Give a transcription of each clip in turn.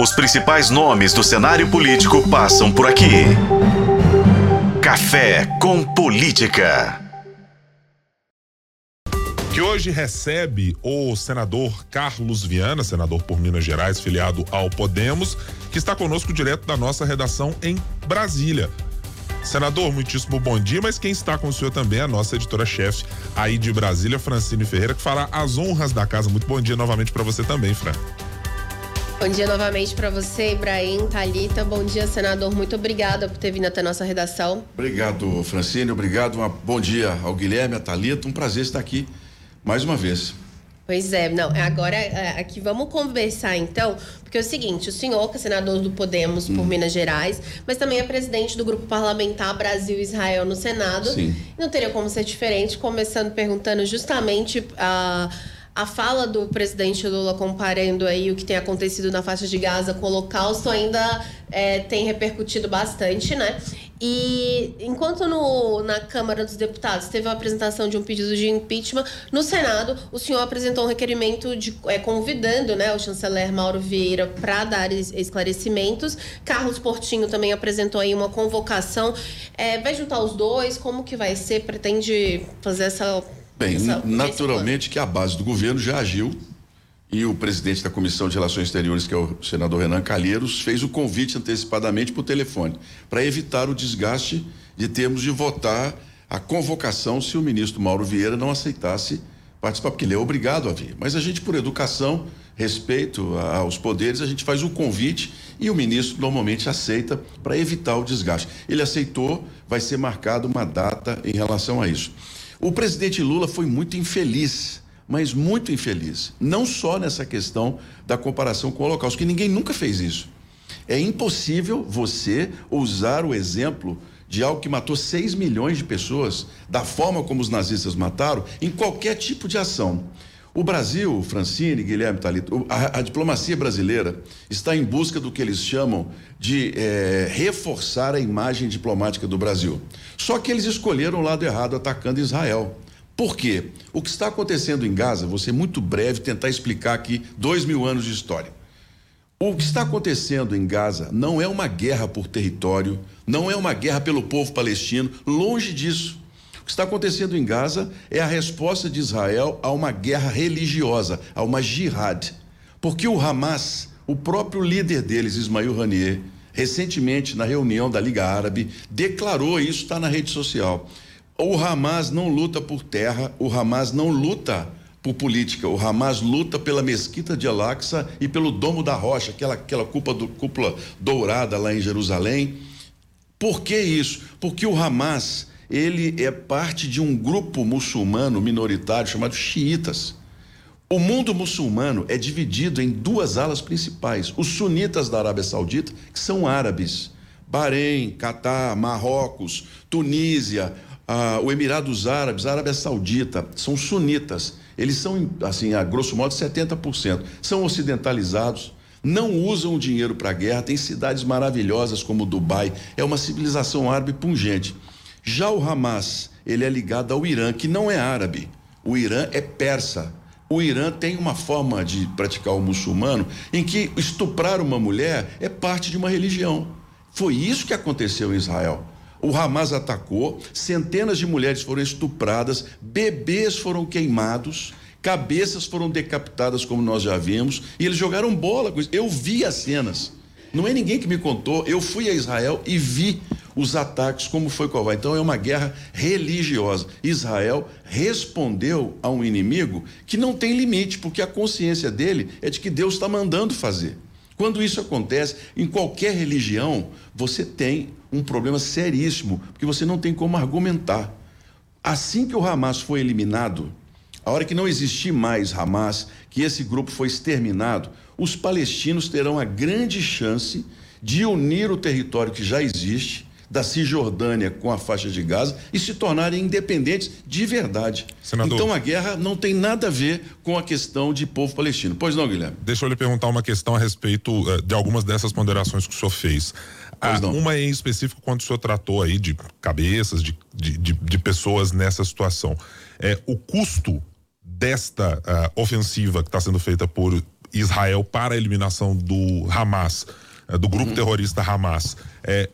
Os principais nomes do cenário político passam por aqui. Café com Política. Que hoje recebe o senador Carlos Viana, senador por Minas Gerais, filiado ao Podemos, que está conosco direto da nossa redação em Brasília. Senador, muitíssimo bom dia, mas quem está com o senhor também é a nossa editora-chefe aí de Brasília, Francine Ferreira, que fará as honras da casa. Muito bom dia novamente para você também, Fran. Bom dia novamente para você, Ibrahim, Talita. Bom dia, senador. Muito obrigada por ter vindo até a nossa redação. Obrigado, Francine. Obrigado. Uma, bom dia ao Guilherme, a Talita. Um prazer estar aqui mais uma vez. Pois é, não, agora é, aqui vamos conversar então, porque é o seguinte, o senhor que é senador do Podemos por hum. Minas Gerais, mas também é presidente do grupo parlamentar Brasil-Israel no Senado. Sim. Não teria como ser diferente, começando perguntando justamente a uh, a fala do presidente Lula comparando aí o que tem acontecido na faixa de Gaza com o Holocausto ainda é, tem repercutido bastante, né? E enquanto no, na Câmara dos Deputados teve a apresentação de um pedido de impeachment, no Senado o senhor apresentou um requerimento de, é, convidando né, o chanceler Mauro Vieira para dar esclarecimentos. Carlos Portinho também apresentou aí uma convocação. É, vai juntar os dois? Como que vai ser? Pretende fazer essa Bem, naturalmente que a base do governo já agiu e o presidente da Comissão de Relações Exteriores, que é o senador Renan Calheiros, fez o convite antecipadamente por telefone, para evitar o desgaste de termos de votar a convocação se o ministro Mauro Vieira não aceitasse participar, porque ele é obrigado a vir. Mas a gente, por educação, respeito aos poderes, a gente faz o convite e o ministro normalmente aceita para evitar o desgaste. Ele aceitou, vai ser marcada uma data em relação a isso. O presidente Lula foi muito infeliz, mas muito infeliz. Não só nessa questão da comparação com o Holocausto, que ninguém nunca fez isso. É impossível você usar o exemplo de algo que matou 6 milhões de pessoas, da forma como os nazistas mataram, em qualquer tipo de ação. O Brasil, Francine, Guilherme Talito, a, a, diplomacia brasileira está em busca do que eles chamam de é, reforçar a imagem diplomática do Brasil. Só que eles escolheram o lado errado, atacando Israel. Por quê? O que está acontecendo em Gaza, ser muito breve, tentar explicar aqui dois mil anos de história. O que está acontecendo em Gaza não é uma guerra por território, não é uma guerra pelo povo palestino, longe disso que está acontecendo em Gaza é a resposta de Israel a uma guerra religiosa, a uma jihad. Porque o Hamas, o próprio líder deles, Ismail Haniyeh, recentemente na reunião da Liga Árabe, declarou isso, está na rede social. O Hamas não luta por terra, o Hamas não luta por política. O Hamas luta pela mesquita de Al-Aqsa e pelo Domo da Rocha, aquela, aquela cúpula, do, cúpula dourada lá em Jerusalém. Por que isso? Porque o Hamas ele é parte de um grupo muçulmano minoritário chamado xiitas. O mundo muçulmano é dividido em duas alas principais: os sunitas da Arábia Saudita, que são árabes, Bahrein, Catar, Marrocos, Tunísia, ah, o Emirados Árabes, a Arábia Saudita, são sunitas. Eles são, assim, a grosso modo, 70%. São ocidentalizados, não usam o dinheiro para a guerra, tem cidades maravilhosas como Dubai, é uma civilização árabe pungente. Já o Hamas, ele é ligado ao Irã, que não é árabe. O Irã é persa. O Irã tem uma forma de praticar o muçulmano em que estuprar uma mulher é parte de uma religião. Foi isso que aconteceu em Israel. O Hamas atacou, centenas de mulheres foram estupradas, bebês foram queimados, cabeças foram decapitadas, como nós já vimos, e eles jogaram bola com isso. Eu vi as cenas. Não é ninguém que me contou, eu fui a Israel e vi os ataques, como foi Cová. Então é uma guerra religiosa. Israel respondeu a um inimigo que não tem limite, porque a consciência dele é de que Deus está mandando fazer. Quando isso acontece, em qualquer religião, você tem um problema seríssimo, porque você não tem como argumentar. Assim que o Hamas foi eliminado, a hora que não existir mais Hamas, que esse grupo foi exterminado, os palestinos terão a grande chance de unir o território que já existe da Cisjordânia com a faixa de Gaza e se tornarem independentes de verdade. Senador, então a guerra não tem nada a ver com a questão de povo palestino. Pois não, Guilherme? Deixa eu lhe perguntar uma questão a respeito uh, de algumas dessas ponderações que o senhor fez. Ah, uma em específico, quando o senhor tratou aí de cabeças, de, de, de, de pessoas nessa situação. É, o custo desta uh, ofensiva que está sendo feita por Israel para a eliminação do Hamas, é, do grupo uhum. terrorista Hamas, é,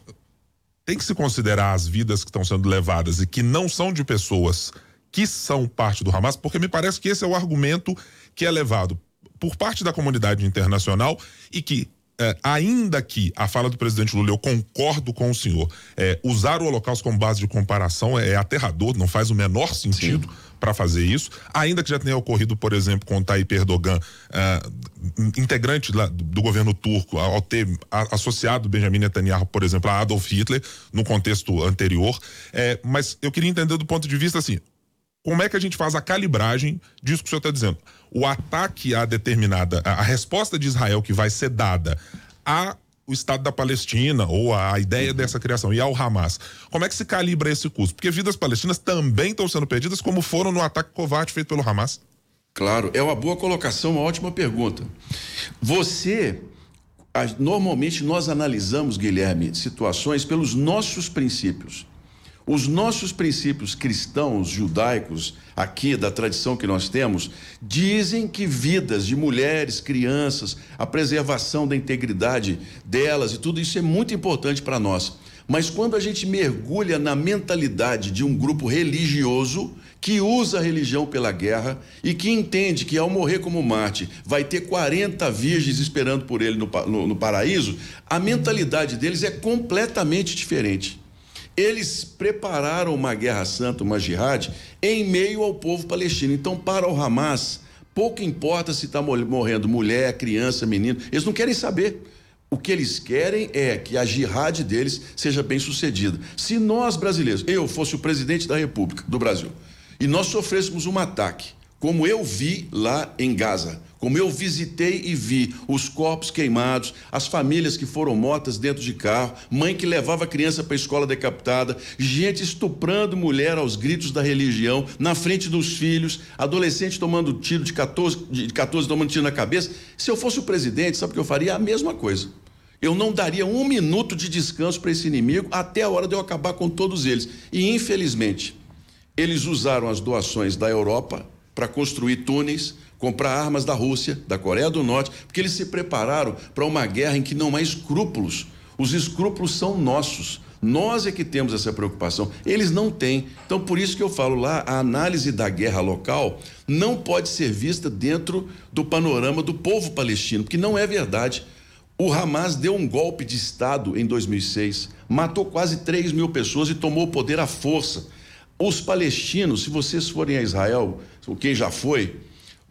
tem que se considerar as vidas que estão sendo levadas e que não são de pessoas que são parte do Hamas, porque me parece que esse é o argumento que é levado por parte da comunidade internacional e que é, ainda que a fala do presidente Lula, eu concordo com o senhor, é, usar o Holocausto como base de comparação é, é aterrador, não faz o menor sentido para fazer isso, ainda que já tenha ocorrido, por exemplo, com o Tayyip Erdogan, é, integrante do, do governo turco, ao ter associado Benjamin Netanyahu, por exemplo, a Adolf Hitler, no contexto anterior, é, mas eu queria entender do ponto de vista assim, como é que a gente faz a calibragem disso que o senhor está dizendo? O ataque a determinada, a, a resposta de Israel que vai ser dada a o Estado da Palestina ou a ideia dessa criação e ao Hamas. Como é que se calibra esse custo? Porque vidas palestinas também estão sendo perdidas, como foram no ataque covarde feito pelo Hamas. Claro, é uma boa colocação, uma ótima pergunta. Você, normalmente nós analisamos, Guilherme, situações pelos nossos princípios. Os nossos princípios cristãos, judaicos, aqui da tradição que nós temos, dizem que vidas de mulheres, crianças, a preservação da integridade delas e tudo isso é muito importante para nós. Mas quando a gente mergulha na mentalidade de um grupo religioso que usa a religião pela guerra e que entende que ao morrer como Marte vai ter 40 virgens esperando por ele no, no, no paraíso, a mentalidade deles é completamente diferente. Eles prepararam uma guerra santa, uma jihad, em meio ao povo palestino. Então, para o Hamas, pouco importa se está morrendo mulher, criança, menino, eles não querem saber. O que eles querem é que a jihad deles seja bem sucedida. Se nós brasileiros, eu fosse o presidente da República do Brasil, e nós sofrêssemos um ataque, como eu vi lá em Gaza, como eu visitei e vi os corpos queimados, as famílias que foram mortas dentro de carro, mãe que levava a criança para a escola decapitada, gente estuprando mulher aos gritos da religião, na frente dos filhos, adolescente tomando tiro de 14, de 14 tomando tiro na cabeça. Se eu fosse o presidente, sabe o que eu faria? A mesma coisa. Eu não daria um minuto de descanso para esse inimigo até a hora de eu acabar com todos eles. E, infelizmente, eles usaram as doações da Europa para construir túneis comprar armas da Rússia, da Coreia do Norte, porque eles se prepararam para uma guerra em que não há escrúpulos. Os escrúpulos são nossos. Nós é que temos essa preocupação. Eles não têm. Então, por isso que eu falo lá, a análise da guerra local não pode ser vista dentro do panorama do povo palestino, porque não é verdade. O Hamas deu um golpe de Estado em 2006, matou quase 3 mil pessoas e tomou o poder à força. Os palestinos, se vocês forem a Israel, quem já foi,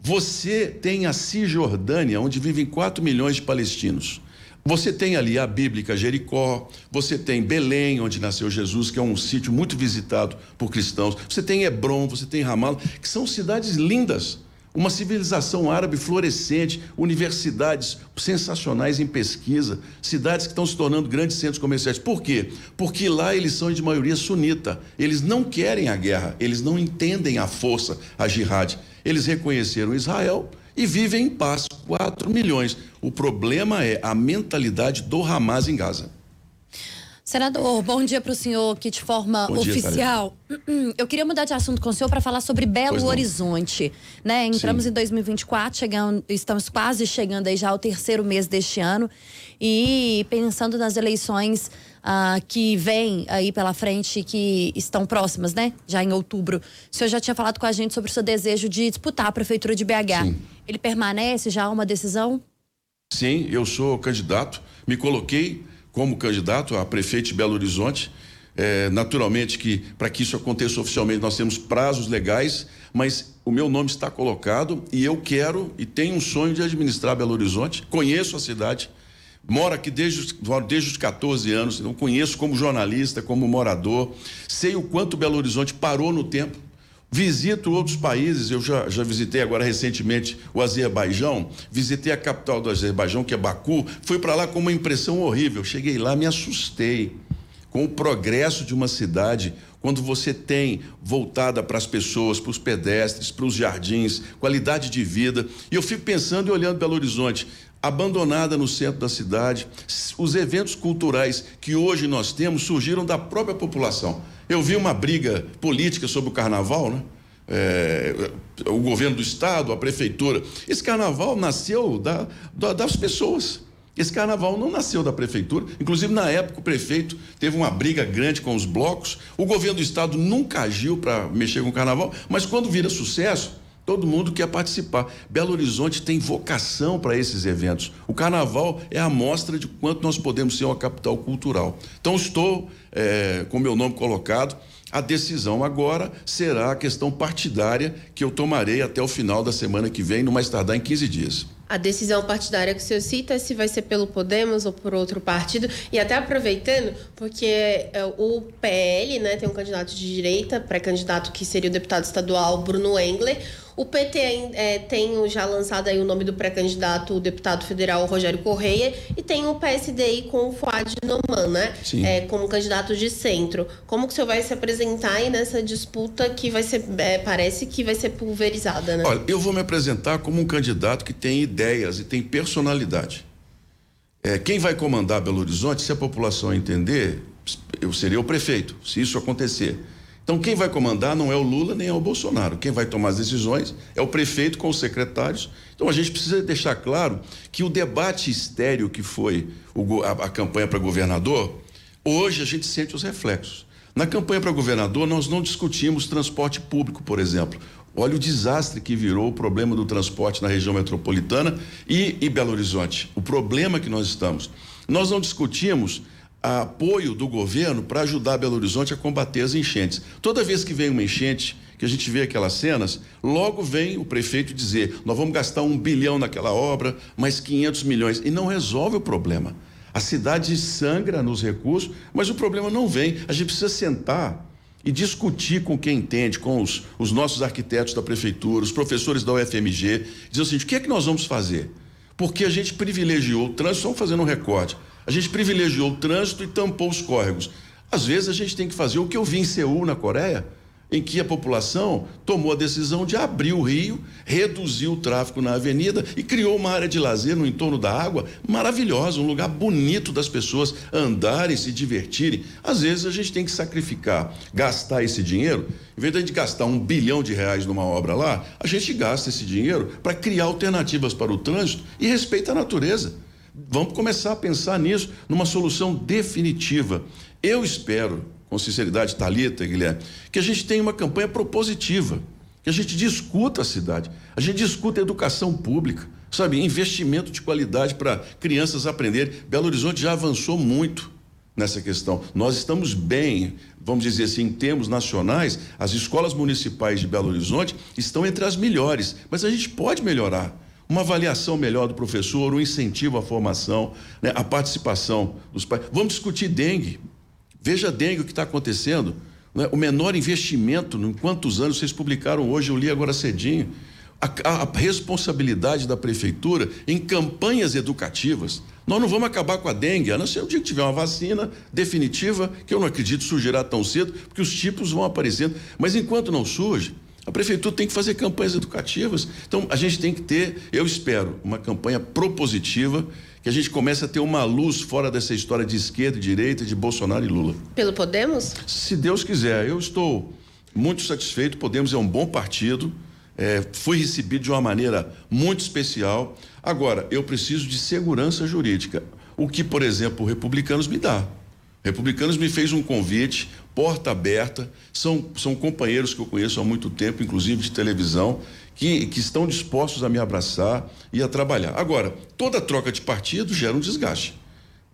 você tem a Cisjordânia, onde vivem 4 milhões de palestinos. Você tem ali a bíblica Jericó, você tem Belém, onde nasceu Jesus, que é um sítio muito visitado por cristãos. Você tem Hebron, você tem Ramallah, que são cidades lindas. Uma civilização árabe florescente, universidades sensacionais em pesquisa, cidades que estão se tornando grandes centros comerciais. Por quê? Porque lá eles são de maioria sunita. Eles não querem a guerra, eles não entendem a força, a jihad. Eles reconheceram Israel e vivem em paz. 4 milhões. O problema é a mentalidade do Hamas em Gaza. Senador, bom dia para o senhor que de forma bom oficial. Dia, Eu queria mudar de assunto com o senhor para falar sobre Belo Horizonte. Né? Entramos Sim. em 2024, chegando, estamos quase chegando aí já ao terceiro mês deste ano. E pensando nas eleições uh, que vêm aí pela frente, que estão próximas, né? Já em outubro. O senhor já tinha falado com a gente sobre o seu desejo de disputar a Prefeitura de BH. Sim. Ele permanece? Já há uma decisão? Sim, eu sou candidato. Me coloquei como candidato a prefeito de Belo Horizonte. É, naturalmente que para que isso aconteça oficialmente nós temos prazos legais, mas o meu nome está colocado e eu quero e tenho um sonho de administrar Belo Horizonte. Conheço a cidade, Moro aqui desde, desde os 14 anos, então conheço como jornalista, como morador, sei o quanto Belo Horizonte parou no tempo. Visito outros países, eu já, já visitei agora recentemente o Azerbaijão, visitei a capital do Azerbaijão, que é Baku, fui para lá com uma impressão horrível. Cheguei lá, me assustei com o progresso de uma cidade, quando você tem voltada para as pessoas, para os pedestres, para os jardins, qualidade de vida. E eu fico pensando e olhando Belo Horizonte, abandonada no centro da cidade. Os eventos culturais que hoje nós temos surgiram da própria população. Eu vi uma briga política sobre o carnaval, né? é, o governo do estado, a prefeitura. Esse carnaval nasceu da, da, das pessoas. Esse carnaval não nasceu da prefeitura. Inclusive, na época, o prefeito teve uma briga grande com os blocos. O governo do estado nunca agiu para mexer com o carnaval, mas quando vira sucesso, todo mundo quer participar. Belo Horizonte tem vocação para esses eventos. O carnaval é a mostra de quanto nós podemos ser uma capital cultural. Então, estou é, com meu nome colocado. A decisão agora será a questão partidária que eu tomarei até o final da semana que vem, no mais tardar em 15 dias. A decisão partidária que o senhor cita é se vai ser pelo Podemos ou por outro partido. E até aproveitando, porque é, o PL né, tem um candidato de direita, pré-candidato que seria o deputado estadual Bruno Engler. O PT é, tem já lançado aí o nome do pré-candidato, o deputado federal Rogério Correia, e tem o PSD com o Fuad Noman, né? É, como candidato de centro. Como que o senhor vai se apresentar aí nessa disputa que vai ser, é, parece que vai ser pulverizada, né? Olha, eu vou me apresentar como um candidato que tem ideias e tem personalidade. É, quem vai comandar Belo Horizonte, se a população entender, eu seria o prefeito, se isso acontecer. Então, quem vai comandar não é o Lula nem é o Bolsonaro. Quem vai tomar as decisões é o prefeito com os secretários. Então, a gente precisa deixar claro que o debate estéreo que foi a, a campanha para governador, hoje a gente sente os reflexos. Na campanha para governador, nós não discutimos transporte público, por exemplo. Olha o desastre que virou o problema do transporte na região metropolitana e, e Belo Horizonte. O problema que nós estamos. Nós não discutimos apoio do governo para ajudar Belo Horizonte a combater as enchentes. Toda vez que vem uma enchente, que a gente vê aquelas cenas, logo vem o prefeito dizer: nós vamos gastar um bilhão naquela obra, mais 500 milhões, e não resolve o problema. A cidade sangra nos recursos, mas o problema não vem. A gente precisa sentar e discutir com quem entende, com os, os nossos arquitetos da prefeitura, os professores da UFMG, dizer o seguinte: o que é que nós vamos fazer? Porque a gente privilegiou o trânsito, estamos fazendo um recorte a gente privilegiou o trânsito e tampou os córregos. Às vezes a gente tem que fazer o que eu vi em Seul, na Coreia, em que a população tomou a decisão de abrir o rio, reduzir o tráfego na avenida e criou uma área de lazer no entorno da água maravilhosa, um lugar bonito das pessoas andarem, se divertirem. Às vezes a gente tem que sacrificar, gastar esse dinheiro, em vez de gastar um bilhão de reais numa obra lá, a gente gasta esse dinheiro para criar alternativas para o trânsito e respeita a natureza. Vamos começar a pensar nisso, numa solução definitiva. Eu espero, com sinceridade, Talita, Guilherme, que a gente tenha uma campanha propositiva, que a gente discuta a cidade, a gente discuta a educação pública, sabe, investimento de qualidade para crianças aprenderem. Belo Horizonte já avançou muito nessa questão. Nós estamos bem, vamos dizer assim, em termos nacionais, as escolas municipais de Belo Horizonte estão entre as melhores, mas a gente pode melhorar uma avaliação melhor do professor, um incentivo à formação, né, a participação dos pais. Vamos discutir dengue. Veja a dengue o que está acontecendo. Né? O menor investimento, em quantos anos vocês publicaram hoje, eu li agora cedinho. A, a, responsabilidade da prefeitura em campanhas educativas. Nós não vamos acabar com a dengue, a não ser o dia que tiver uma vacina definitiva, que eu não acredito surgirá tão cedo, porque os tipos vão aparecendo. Mas enquanto não surge, a prefeitura tem que fazer campanhas educativas. Então, a gente tem que ter, eu espero, uma campanha propositiva, que a gente comece a ter uma luz fora dessa história de esquerda e direita, de Bolsonaro e Lula. Pelo Podemos? Se Deus quiser. Eu estou muito satisfeito. Podemos é um bom partido. É, fui recebido de uma maneira muito especial. Agora, eu preciso de segurança jurídica. O que, por exemplo, o Republicanos me dá. Republicanos me fez um convite, porta aberta, são, são companheiros que eu conheço há muito tempo, inclusive de televisão, que, que estão dispostos a me abraçar e a trabalhar. Agora, toda troca de partido gera um desgaste.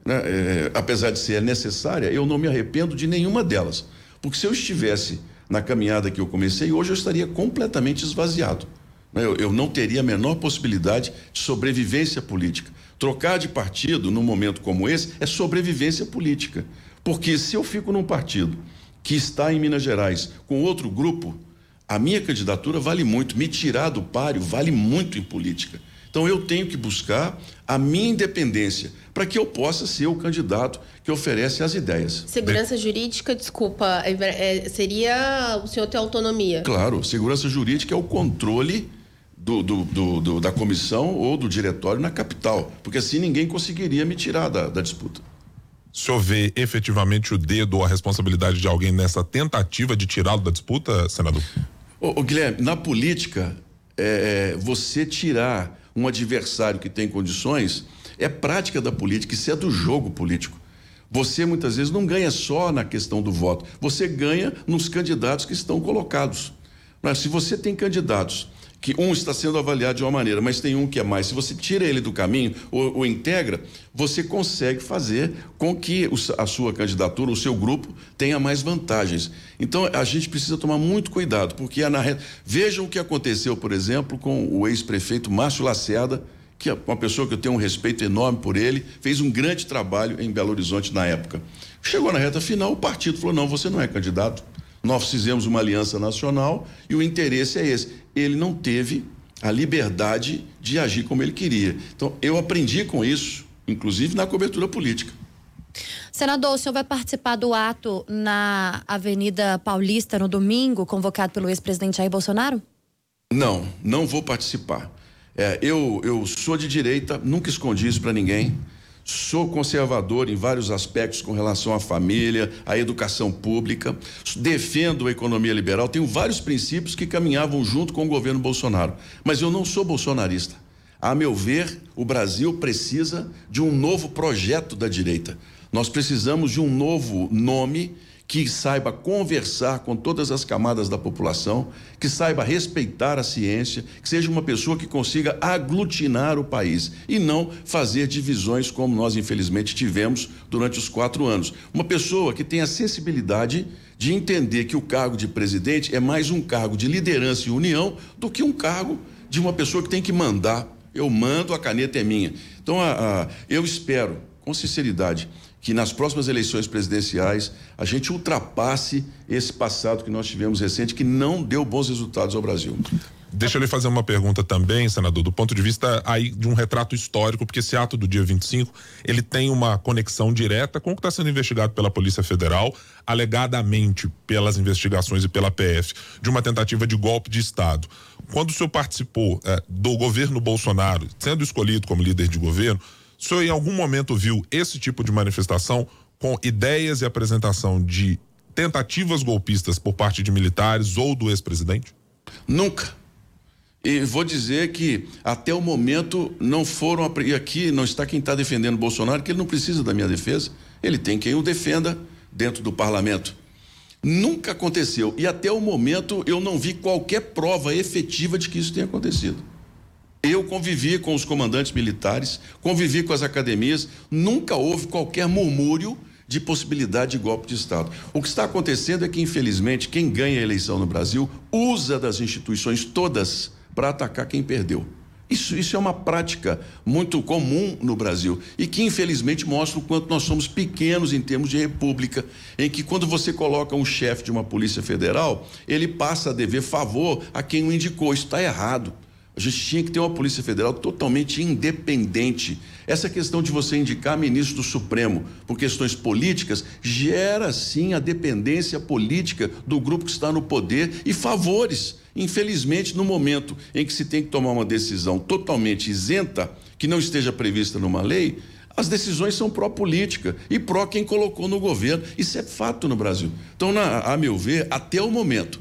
Né? É, apesar de ser necessária, eu não me arrependo de nenhuma delas. Porque se eu estivesse na caminhada que eu comecei, hoje eu estaria completamente esvaziado. Né? Eu, eu não teria a menor possibilidade de sobrevivência política. Trocar de partido num momento como esse é sobrevivência política. Porque se eu fico num partido que está em Minas Gerais com outro grupo, a minha candidatura vale muito. Me tirar do páreo vale muito em política. Então eu tenho que buscar a minha independência para que eu possa ser o candidato que oferece as ideias. Segurança jurídica, desculpa, é, seria o senhor ter autonomia? Claro, segurança jurídica é o controle do, do, do, da comissão ou do diretório na capital, porque assim ninguém conseguiria me tirar da, da disputa. Senhor vê efetivamente o dedo ou a responsabilidade de alguém nessa tentativa de tirá-lo da disputa, senador? Ô, ô Guilherme, na política, é, você tirar um adversário que tem condições é prática da política, isso é do jogo político. Você muitas vezes não ganha só na questão do voto, você ganha nos candidatos que estão colocados. Mas se você tem candidatos que um está sendo avaliado de uma maneira, mas tem um que é mais. Se você tira ele do caminho ou, ou integra, você consegue fazer com que a sua candidatura, o seu grupo, tenha mais vantagens. Então a gente precisa tomar muito cuidado, porque na reta. Vejam o que aconteceu, por exemplo, com o ex-prefeito Márcio Lacerda, que é uma pessoa que eu tenho um respeito enorme por ele, fez um grande trabalho em Belo Horizonte na época. Chegou na reta final, o partido falou: não, você não é candidato. Nós fizemos uma aliança nacional e o interesse é esse. Ele não teve a liberdade de agir como ele queria. Então, eu aprendi com isso, inclusive na cobertura política. Senador, o senhor vai participar do ato na Avenida Paulista no domingo, convocado pelo ex-presidente Jair Bolsonaro? Não, não vou participar. É, eu, eu sou de direita, nunca escondi isso para ninguém. Sou conservador em vários aspectos com relação à família, à educação pública. Defendo a economia liberal. Tenho vários princípios que caminhavam junto com o governo Bolsonaro. Mas eu não sou bolsonarista. A meu ver, o Brasil precisa de um novo projeto da direita. Nós precisamos de um novo nome que saiba conversar com todas as camadas da população, que saiba respeitar a ciência, que seja uma pessoa que consiga aglutinar o país e não fazer divisões como nós infelizmente tivemos durante os quatro anos. Uma pessoa que tenha sensibilidade de entender que o cargo de presidente é mais um cargo de liderança e união do que um cargo de uma pessoa que tem que mandar. Eu mando, a caneta é minha. Então, a, a, eu espero, com sinceridade, que nas próximas eleições presidenciais a gente ultrapasse esse passado que nós tivemos recente, que não deu bons resultados ao Brasil. Deixa eu lhe fazer uma pergunta também, senador, do ponto de vista aí de um retrato histórico, porque esse ato do dia 25, ele tem uma conexão direta com o que está sendo investigado pela Polícia Federal, alegadamente pelas investigações e pela PF, de uma tentativa de golpe de Estado. Quando o senhor participou eh, do governo Bolsonaro, sendo escolhido como líder de governo, o senhor em algum momento viu esse tipo de manifestação com ideias e apresentação de tentativas golpistas por parte de militares ou do ex-presidente? Nunca. E vou dizer que até o momento não foram. E aqui não está quem está defendendo Bolsonaro, que ele não precisa da minha defesa. Ele tem quem o defenda dentro do parlamento. Nunca aconteceu. E até o momento eu não vi qualquer prova efetiva de que isso tenha acontecido. Eu convivi com os comandantes militares, convivi com as academias, nunca houve qualquer murmúrio de possibilidade de golpe de Estado. O que está acontecendo é que, infelizmente, quem ganha a eleição no Brasil usa das instituições todas para atacar quem perdeu. Isso, isso é uma prática muito comum no Brasil e que, infelizmente, mostra o quanto nós somos pequenos em termos de república, em que, quando você coloca um chefe de uma Polícia Federal, ele passa a dever favor a quem o indicou. Isso está errado. A gente tinha que ter uma Polícia Federal totalmente independente. Essa questão de você indicar ministro do Supremo por questões políticas gera sim a dependência política do grupo que está no poder e favores. Infelizmente, no momento em que se tem que tomar uma decisão totalmente isenta, que não esteja prevista numa lei, as decisões são pró-política e pró quem colocou no governo. Isso é fato no Brasil. Então, na, a meu ver, até o momento,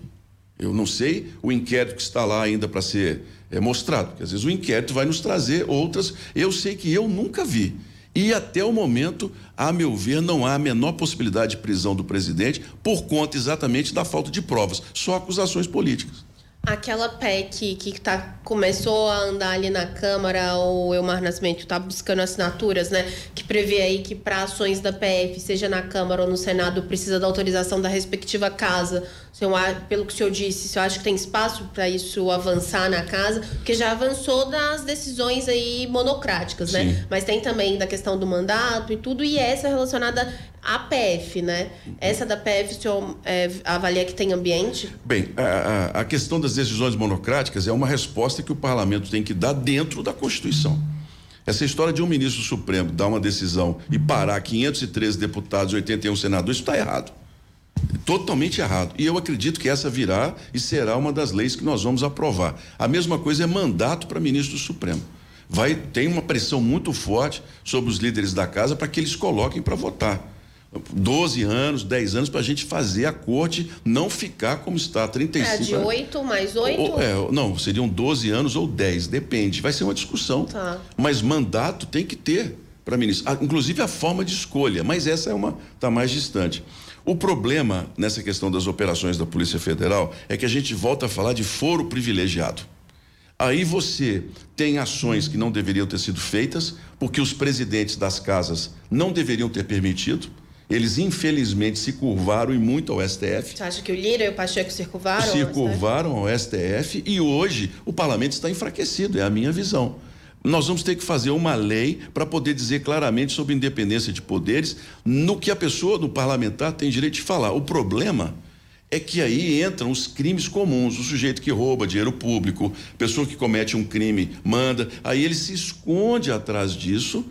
eu não sei o inquérito que está lá ainda para ser é, mostrado, porque às vezes o inquérito vai nos trazer outras. Eu sei que eu nunca vi. E até o momento, a meu ver, não há a menor possibilidade de prisão do presidente por conta exatamente da falta de provas, só acusações políticas. Aquela PEC que tá, começou a andar ali na Câmara, o Elmar Nascimento está buscando assinaturas, né? Que prevê aí que para ações da PF, seja na Câmara ou no Senado, precisa da autorização da respectiva casa. O senhor, pelo que o senhor disse, o senhor acha que tem espaço para isso avançar na casa? Porque já avançou das decisões aí monocráticas, né? Sim. Mas tem também da questão do mandato e tudo, e essa relacionada a PF, né? Essa da PF, o senhor é, avalia que tem ambiente? Bem, a, a, questão das decisões monocráticas é uma resposta que o parlamento tem que dar dentro da Constituição. Essa história de um ministro supremo dar uma decisão e parar 513 deputados e 81 senadores, isso está errado. Totalmente errado. E eu acredito que essa virá e será uma das leis que nós vamos aprovar. A mesma coisa é mandato para ministro do Supremo. Vai tem uma pressão muito forte sobre os líderes da casa para que eles coloquem para votar 12 anos, 10 anos para a gente fazer a corte não ficar como está, 35 É, de 8 mais 8? Ou, é, não, seriam 12 anos ou 10, depende. Vai ser uma discussão. Tá. Mas mandato tem que ter para ministro. Ah, inclusive a forma de escolha, mas essa é uma está mais distante. O problema nessa questão das operações da Polícia Federal é que a gente volta a falar de foro privilegiado. Aí você tem ações que não deveriam ter sido feitas, porque os presidentes das casas não deveriam ter permitido. Eles, infelizmente, se curvaram e muito ao STF. Você acha que o Lira e o Pacheco se curvaram? Se curvaram ao STF e hoje o parlamento está enfraquecido, é a minha visão. Nós vamos ter que fazer uma lei para poder dizer claramente sobre independência de poderes no que a pessoa do parlamentar tem direito de falar. O problema é que aí entram os crimes comuns, o sujeito que rouba dinheiro público, pessoa que comete um crime, manda, aí ele se esconde atrás disso.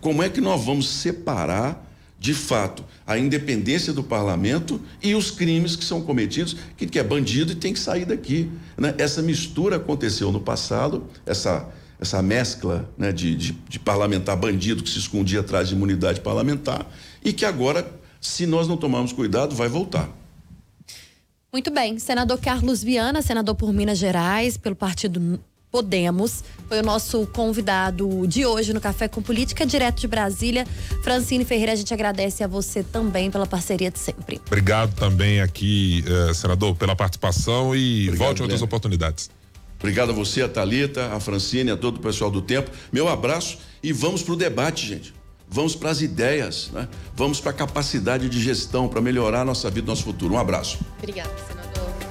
Como é que nós vamos separar de fato, a independência do parlamento e os crimes que são cometidos, que, que é bandido e tem que sair daqui. Né? Essa mistura aconteceu no passado, essa, essa mescla né, de, de, de parlamentar bandido que se escondia atrás de imunidade parlamentar e que agora, se nós não tomarmos cuidado, vai voltar. Muito bem. Senador Carlos Viana, senador por Minas Gerais, pelo Partido Podemos. Foi o nosso convidado de hoje no Café com Política, direto de Brasília. Francine Ferreira, a gente agradece a você também pela parceria de sempre. Obrigado também aqui, eh, senador, pela participação e Obrigado, volte em outras oportunidades. Obrigado a você, a Talita, a Francine, a todo o pessoal do tempo. Meu abraço e vamos para o debate, gente. Vamos para as ideias, né? Vamos para a capacidade de gestão para melhorar a nossa vida, nosso futuro. Um abraço. Obrigada, senador.